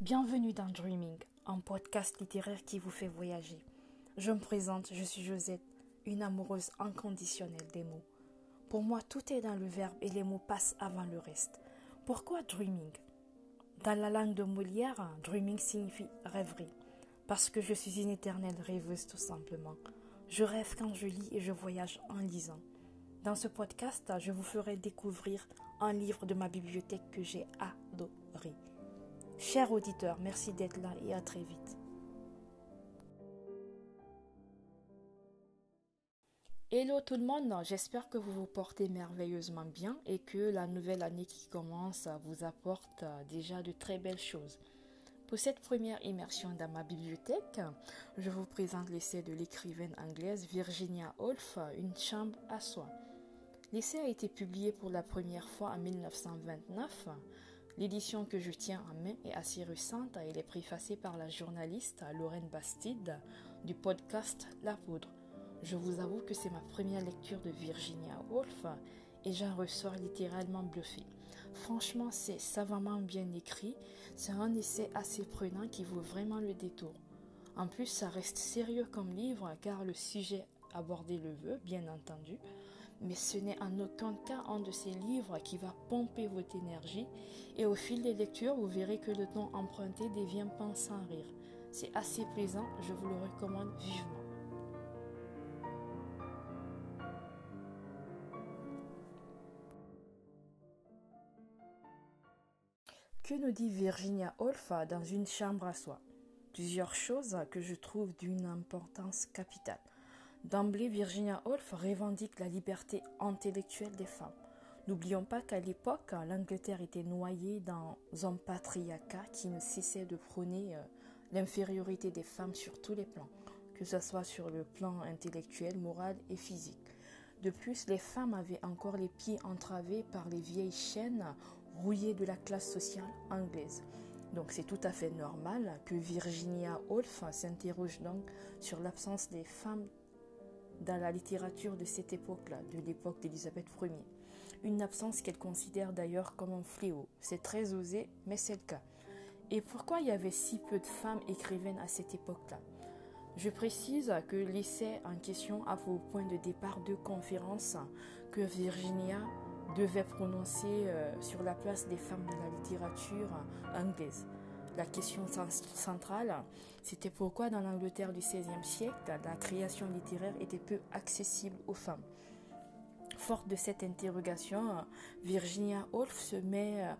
Bienvenue dans Dreaming, un podcast littéraire qui vous fait voyager. Je me présente, je suis Josette, une amoureuse inconditionnelle des mots. Pour moi, tout est dans le verbe et les mots passent avant le reste. Pourquoi dreaming? Dans la langue de Molière, dreaming signifie rêverie, parce que je suis une éternelle rêveuse tout simplement. Je rêve quand je lis et je voyage en lisant. Dans ce podcast, je vous ferai découvrir un livre de ma bibliothèque que j'ai adoré. Chers auditeurs, merci d'être là et à très vite. Hello tout le monde, j'espère que vous vous portez merveilleusement bien et que la nouvelle année qui commence vous apporte déjà de très belles choses. Pour cette première immersion dans ma bibliothèque, je vous présente l'essai de l'écrivaine anglaise Virginia Woolf, Une chambre à soi. L'essai a été publié pour la première fois en 1929 L'édition que je tiens en main est assez récente. Elle est préfacée par la journaliste Lorraine Bastide du podcast La Poudre. Je vous avoue que c'est ma première lecture de Virginia Woolf et j'en ressors littéralement bluffé. Franchement, c'est savamment bien écrit. C'est un essai assez prenant qui vaut vraiment le détour. En plus, ça reste sérieux comme livre car le sujet abordé le veut, bien entendu mais ce n'est en aucun cas un de ces livres qui va pomper votre énergie et au fil des lectures, vous verrez que le ton emprunté devient pain sans rire. C'est assez plaisant, je vous le recommande vivement. Que nous dit Virginia Woolf dans une chambre à soi? Plusieurs choses que je trouve d'une importance capitale. D'emblée, Virginia Woolf revendique la liberté intellectuelle des femmes. N'oublions pas qu'à l'époque, l'Angleterre était noyée dans un patriarcat qui ne cessait de prôner euh, l'infériorité des femmes sur tous les plans, que ce soit sur le plan intellectuel, moral et physique. De plus, les femmes avaient encore les pieds entravés par les vieilles chaînes rouillées de la classe sociale anglaise. Donc c'est tout à fait normal que Virginia Woolf s'interroge donc sur l'absence des femmes dans la littérature de cette époque-là, de l'époque d'Élisabeth Ier. Une absence qu'elle considère d'ailleurs comme un fléau. C'est très osé, mais c'est le cas. Et pourquoi il y avait si peu de femmes écrivaines à cette époque-là? Je précise que l'essai en question a pour point de départ deux conférences que Virginia devait prononcer euh, sur la place des femmes dans la littérature anglaise. La question centrale, c'était pourquoi dans l'Angleterre du XVIe siècle, la création littéraire était peu accessible aux femmes. Forte de cette interrogation, Virginia Woolf se met euh,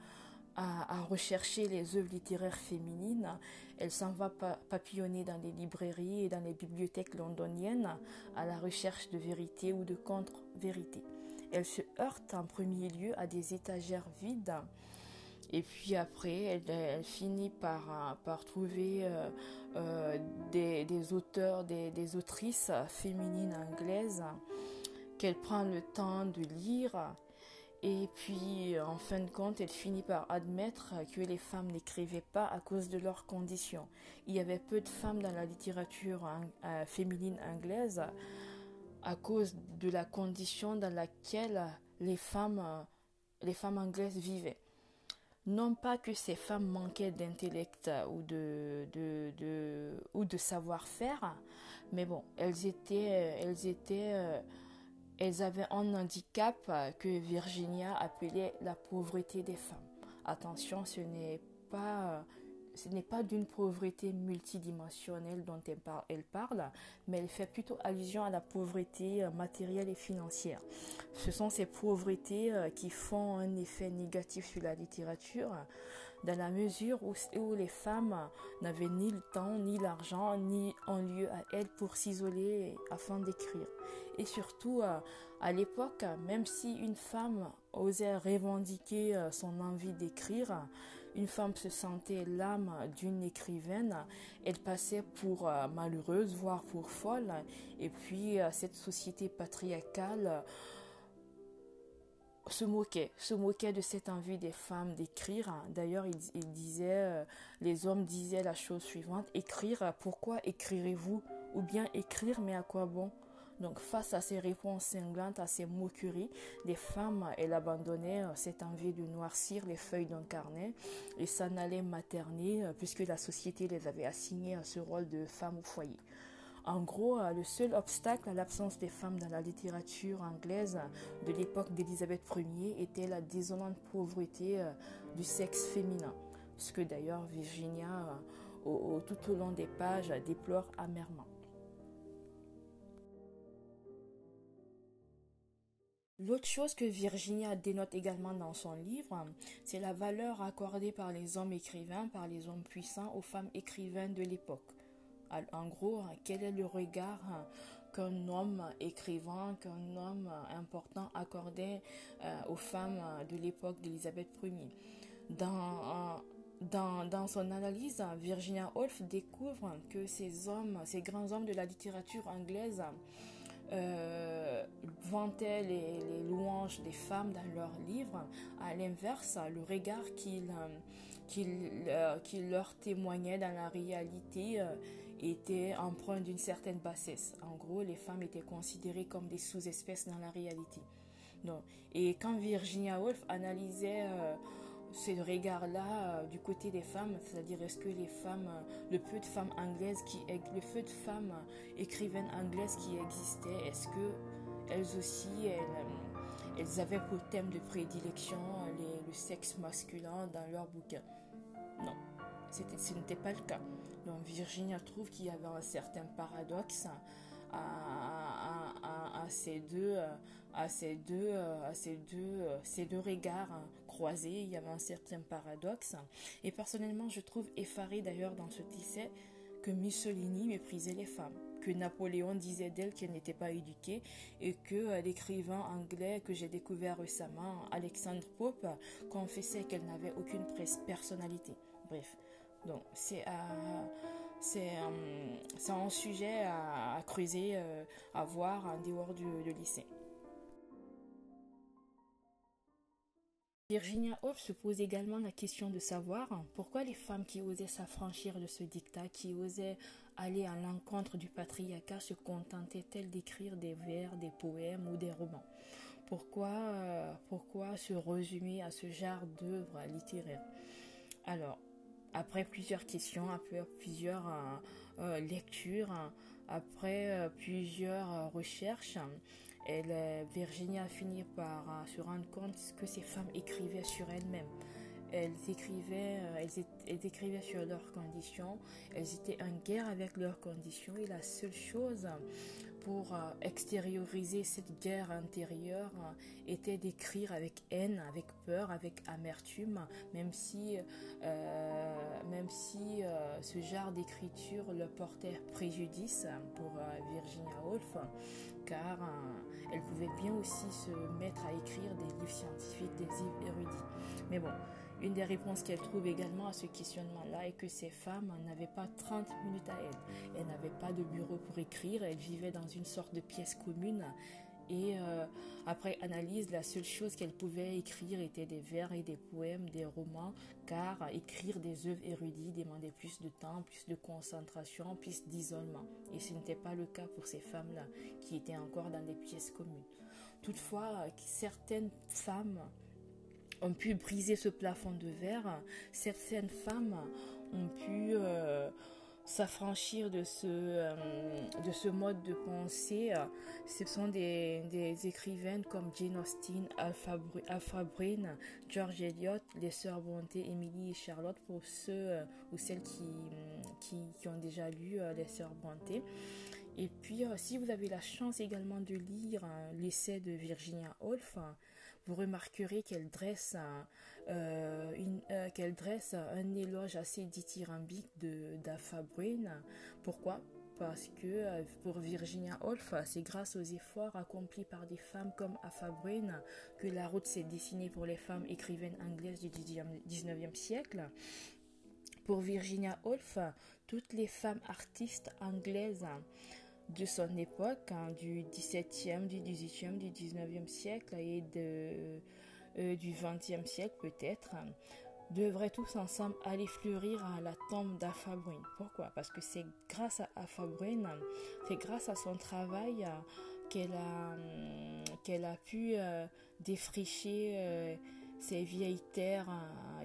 à, rechercher les œuvres littéraires féminines. Elle s'en va papillonner dans les librairies et dans les bibliothèques londoniennes à la recherche de vérité ou de contre-vérité. Elle se heurte en premier lieu à des étagères vides et puis après, elle, finit par, euh, par trouver euh, euh, des, auteurs, des, autrices féminines anglaises qu'elle prend le temps de lire. Et puis, en fin de compte, elle finit par admettre que les femmes n'écrivaient pas à cause de leurs conditions. Il y avait peu de femmes dans la littérature féminine anglaise à cause de la condition dans laquelle les femmes, les femmes anglaises vivaient. Non pas que ces femmes manquaient d'intellect ou de, savoir-faire, mais bon, elles étaient, elles étaient, euh, elles avaient un handicap que Virginia appelait la pauvreté des femmes. Attention, ce n'est pas ce n'est pas d'une pauvreté multidimensionnelle dont elle parle, mais elle fait plutôt allusion à la pauvreté euh, matérielle et financière. Ce sont ces pauvretés euh, qui font un effet négatif sur la littérature, dans la mesure où, les femmes n'avaient ni le temps, ni l'argent, ni un lieu à elles pour s'isoler afin d'écrire. Et surtout, euh, à l'époque, même si une femme osait revendiquer son envie d'écrire, une femme se sentait l'âme d'une écrivaine, elle passait pour euh, malheureuse, voire pour folle. Et puis euh, cette société patriarcale euh, se moquait, se moquait de cette envie des femmes d'écrire. D'ailleurs, il, les hommes disaient la chose suivante écrire, pourquoi écrirez-vous? Ou bien écrire, mais à quoi bon? Donc face à ces réponses cinglantes, à ces moqueries, des femmes, elles abandonnaient euh, cette envie de noircir les feuilles d'un carnet et s'en allaient materner euh, puisque la société les avait assignées à ce rôle de femme au foyer. En gros, euh, le seul obstacle à l'absence des femmes dans la littérature anglaise de l'époque d'Élisabeth Ier était la désolante pauvreté du sexe féminin, ce que d'ailleurs Virginia, tout au long des pages, déplore amèrement. L'autre chose que Virginia dénote également dans son livre, c'est la valeur accordée par les hommes écrivains, par les hommes puissants aux femmes écrivaines de l'époque. En gros, quel est le regard qu'un homme écrivain, qu'un homme important accordait euh, aux femmes de l'époque d'Élisabeth Ier? Dans, dans, dans, son analyse, Virginia Woolf découvre que ces hommes, ces grands hommes de la littérature anglaise, euh, vantaient les, louanges des femmes dans leurs livres. À l'inverse, le regard qu'ils euh, euh, leur témoignaient dans la réalité euh, était empreint d'une certaine bassesse. En gros, les femmes étaient considérées comme des sous-espèces dans la réalité. Donc, et quand Virginia Woolf analysait le regard-là euh, du côté des femmes, c'est-à-dire est-ce que les femmes, euh, le peu de femmes anglaises qui, le peu de femmes euh, écrivaines anglaises qui existaient, est-ce que elles aussi, elles, avaient pour thème de prédilection le sexe masculin dans leurs bouquins Non, ce n'était pas le cas. Donc Virginia trouve qu'il y avait un certain paradoxe à, ces deux, à ces deux, à ces deux, ces deux regards hein, croisés. Il y avait un certain paradoxe. Et personnellement, je trouve effaré d'ailleurs dans ce tisset que Mussolini méprisait les femmes, que Napoléon disait d'elle qu'elle n'était pas éduquée et que euh, l'écrivain anglais que j'ai découvert récemment, Alexandre Pope, confessait qu'elle n'avait aucune personnalité. Bref, donc c'est c'est un sujet à, creuser, euh, à voir en dehors du, lycée. Virginia Woolf se pose également la question de savoir pourquoi les femmes qui osaient s'affranchir de ce dictat, qui osaient aller à l'encontre du patriarcat, se contentaient-elles d'écrire des vers, des poèmes ou des romans? Pourquoi, euh, pourquoi se résumer à ce genre d'œuvres littéraires Alors, après plusieurs questions, après plusieurs euh, euh, lectures, après euh, plusieurs recherches, elle, Virginie a fini par se rendre compte que ces femmes écrivaient sur elles-mêmes. Elles écrivaient, elles, écrivaient sur leurs conditions, elles étaient en guerre avec leurs conditions. Et la seule chose pour euh, extérioriser cette guerre intérieure euh, était d'écrire avec haine, avec peur, avec amertume, même si, euh, même si ce genre d'écriture le portait préjudice pour Virginia Woolf, car elle pouvait bien aussi se mettre à écrire des livres scientifiques, des livres érudits. Mais bon, une des réponses qu'elle trouve également à ce questionnement-là est que ces femmes n'avaient pas 30 minutes à elles. Elles n'avaient pas de bureau pour écrire, elles vivaient dans une sorte de pièce commune. Et euh, après analyse, la seule chose qu'elles pouvaient écrire était des vers et des poèmes, des romans, car écrire des œuvres érudites demandait plus de temps, plus de concentration, plus d'isolement. Et ce n'était pas le cas pour ces femmes-là, qui étaient encore dans des pièces communes. Toutefois, certaines femmes ont pu briser ce plafond de verre. Certaines femmes ont pu euh, s'affranchir de ce, euh, de ce mode de pensée. Ce sont des, des écrivaines comme Jane Austen, Alpha, Breen, George Eliot, les sœurs Bonté, Emily et Charlotte pour ceux euh, ou celles qui, qui, qui, ont déjà lu les sœurs Bonté. Et puis, si vous avez la chance également de lire l'essai de Virginia Woolf, vous remarquerez qu'elle dresse un, euh, euh, qu'elle dresse un éloge assez dithyrambique de d'Afa Pourquoi? Parce que euh, pour Virginia Woolf, c'est grâce aux efforts accomplis par des femmes comme Afa que la route s'est dessinée pour les femmes écrivaines anglaises du 19e siècle. Pour Virginia Woolf, toutes les femmes artistes anglaises de son époque, hein, du 17e, du 18e, du 19e siècle et de, euh, du 20e siècle peut-être, devraient tous ensemble aller fleurir à la tombe d'Afa Pourquoi? Parce que c'est grâce à Afa c'est grâce à son travail qu'elle a, hum, a pu euh, défricher euh, ces vieilles terres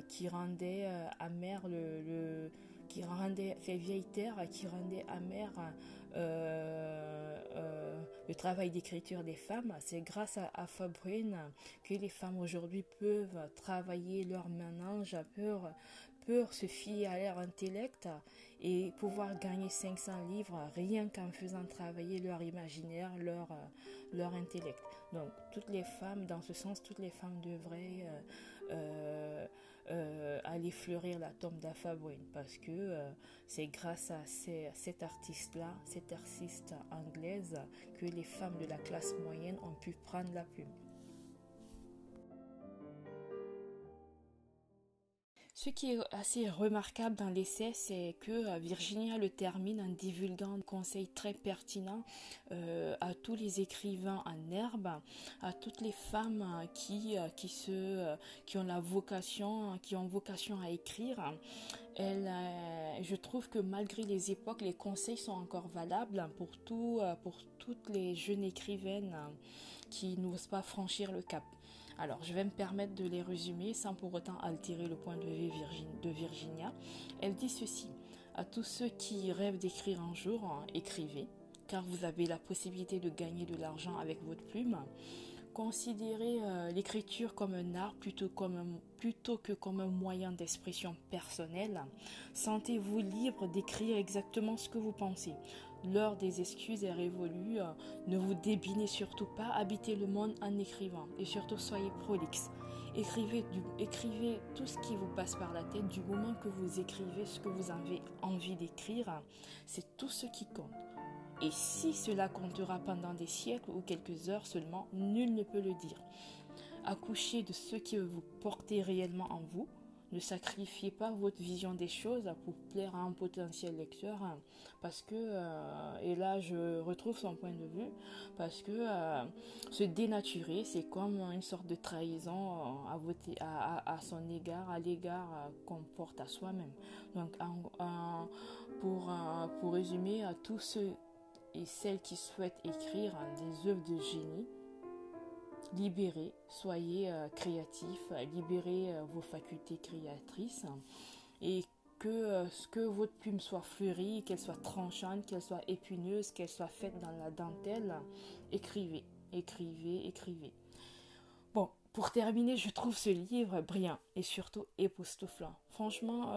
qui rendaient amère le, qui rendait ces vieilles terres qui rendaient amère le travail d'écriture des femmes. C'est grâce à, à que les femmes aujourd'hui peuvent travailler leur ménage, peuvent, peuvent se fier à leur intellect et pouvoir gagner 500 livres rien qu'en faisant travailler leur imaginaire, leur, leur intellect. Donc toutes les femmes, dans ce sens, toutes les femmes devraient euh, euh, euh, aller fleurir la tombe d'Afa parce que euh, c'est grâce à cet artiste-là, cette artiste anglaise, que les femmes de la classe moyenne ont pu prendre la plume. Ce qui est assez remarquable dans l'essai, c'est que euh, Virginia le termine en divulguant des conseils très pertinents euh, à tous les écrivains en herbe, à toutes les femmes euh, qui, qui, se, qui ont la vocation, qui ont vocation à écrire. Je trouve que malgré les époques, les conseils sont encore valables pour toutes les jeunes écrivaines qui n'osent pas franchir le cap. Alors, je vais me permettre de les résumer sans pour autant altérer le point de vue de Virginia. Elle dit ceci. À tous ceux qui rêvent d'écrire un jour, hein, écrivez, car vous avez la possibilité de gagner de l'argent avec votre plume. Considérez euh, l'écriture comme un art plutôt, plutôt que comme un moyen d'expression personnelle. Sentez-vous libre d'écrire exactement ce que vous pensez. L'heure des excuses est révolue. Ne vous débinez surtout pas. Habitez le monde en écrivant. Et surtout, soyez prolixe. Écrivez, tout ce qui vous passe par la tête du moment que vous écrivez ce que vous avez envie d'écrire. C'est tout ce qui compte. Et si cela comptera pendant des siècles ou quelques heures seulement, nul ne peut le dire. Accouchez de ce qui vous portez réellement en vous. Ne sacrifiez pas votre vision des choses pour plaire à un potentiel lecteur, hein, parce que, euh, et là je retrouve son point de vue, parce que euh, se dénaturer, c'est comme une sorte de trahison à, voter, à, son égard, à l'égard euh, qu'on porte à soi-même. Donc, pour, pour résumer, à tous ceux et celles qui souhaitent écrire hein, des œuvres de génie, libérez, soyez euh, créatifs, libérez euh, vos facultés créatrices et que, euh, que votre plume soit fleurie, qu'elle soit tranchante, qu'elle soit épineuse, qu'elle soit faite dans la dentelle, écrivez, écrivez, écrivez. Bon, pour terminer, je trouve ce livre brillant et surtout époustouflant. Franchement,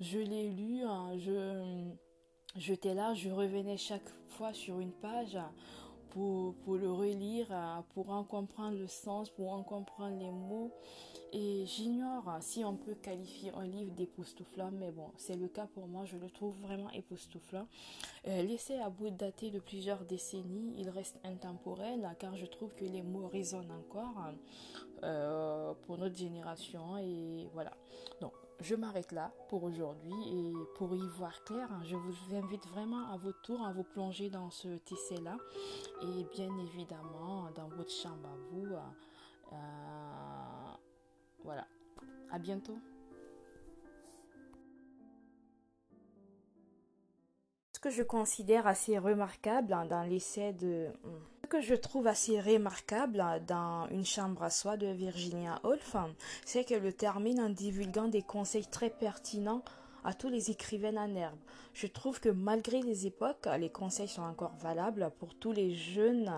je l'ai lu, hein, je, j'étais là, je revenais chaque fois sur une page pour, le relire, euh, pour en comprendre le sens, pour en comprendre les mots. Et j'ignore si on peut qualifier un livre d'époustouflant, mais bon, c'est le cas pour moi, je le trouve vraiment époustouflant. Euh, L'essai a beau dater de plusieurs décennies, il reste intemporel car je trouve que les mots résonnent encore euh, pour notre génération et voilà. Donc, je m'arrête là pour aujourd'hui et pour y voir clair, je vous invite vraiment à votre tour à vous plonger dans ce tissé-là et bien évidemment dans votre chambre à vous. Euh, voilà. À bientôt. Ce que je considère assez remarquable hein, dans l'essai de que je trouve assez remarquable dans Une chambre à soi de Virginia Woolf, c'est qu'elle le termine en divulguant des conseils très pertinents à tous les écrivains en herbe. Je trouve que malgré les époques, les conseils sont encore valables pour tous les jeunes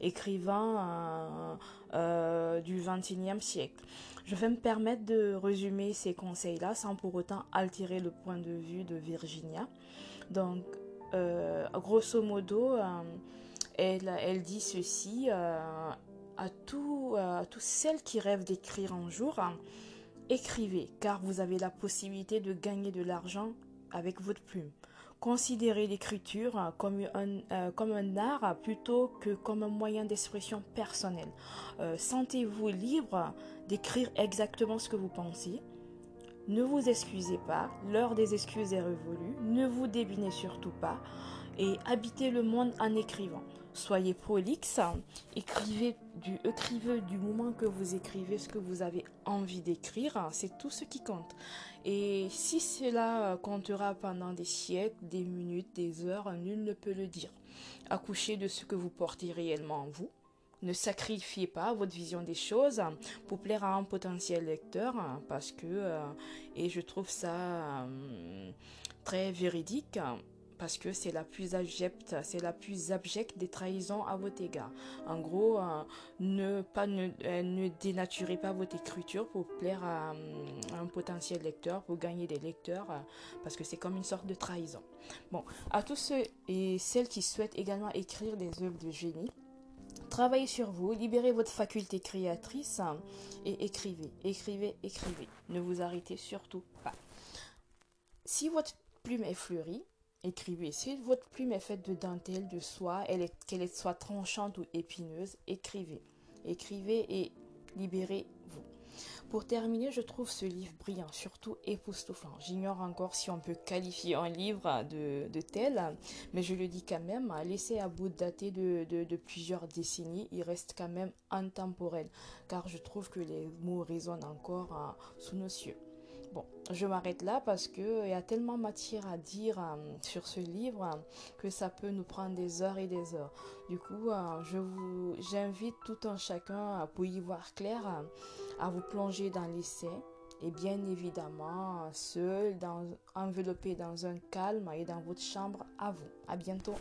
écrivains euh, euh, du XXIe siècle. Je vais me permettre de résumer ces conseils-là sans pour autant altérer le point de vue de Virginia. Donc, euh, grosso modo, elle, dit ceci euh, euh, à toutes celles qui rêvent d'écrire un jour. Écrivez, car vous avez la possibilité de gagner de l'argent avec votre plume. Considérez l'écriture comme un, euh, comme un art plutôt que comme un moyen d'expression personnelle. Sentez-vous libre d'écrire exactement ce que vous pensez. Ne vous excusez pas, l'heure des excuses est révolue. Ne vous débinez surtout pas et habitez le monde en écrivant. Soyez prolixe, écrivez du, écrivez du moment que vous écrivez ce que vous avez envie d'écrire, c'est tout ce qui compte. Et si cela comptera pendant des siècles, des minutes, des heures, nul ne peut le dire. Accouchez de ce que vous portez réellement en vous. Ne sacrifiez pas votre vision des choses pour plaire à un potentiel lecteur parce que, euh, et je trouve ça euh, très véridique, parce que c'est la plus abjecte, c'est la plus abjecte des trahisons à votre égard. En gros, euh, ne pas ne, ne, dénaturez pas votre écriture pour plaire à, un potentiel lecteur, pour gagner des lecteurs, parce que c'est comme une sorte de trahison. Bon, à tous ceux et celles qui souhaitent également écrire des œuvres de génie, Travaillez sur vous, libérez votre faculté créatrice et écrivez, écrivez, écrivez. Ne vous arrêtez surtout pas. Si votre plume est fleurie, écrivez. Si votre plume est faite de dentelle, de soie, qu'elle soit tranchante ou épineuse, écrivez. Écrivez et libérez-vous. Pour terminer, je trouve ce livre brillant, surtout époustouflant. J'ignore encore si on peut qualifier un livre de, tel, mais je le dis quand même, laissé à bout de dater de, de, plusieurs décennies, il reste quand même intemporel, car je trouve que les mots résonnent encore hein, sous nos cieux. Bon, je m'arrête là parce qu'il y a tellement matière à dire euh, sur ce livre que ça peut nous prendre des heures et des heures. Du coup, euh, je vous, j'invite tout un chacun pour y voir clair, à vous plonger dans l'essai et bien évidemment seul, dans, enveloppé dans un calme et dans votre chambre à vous. À bientôt.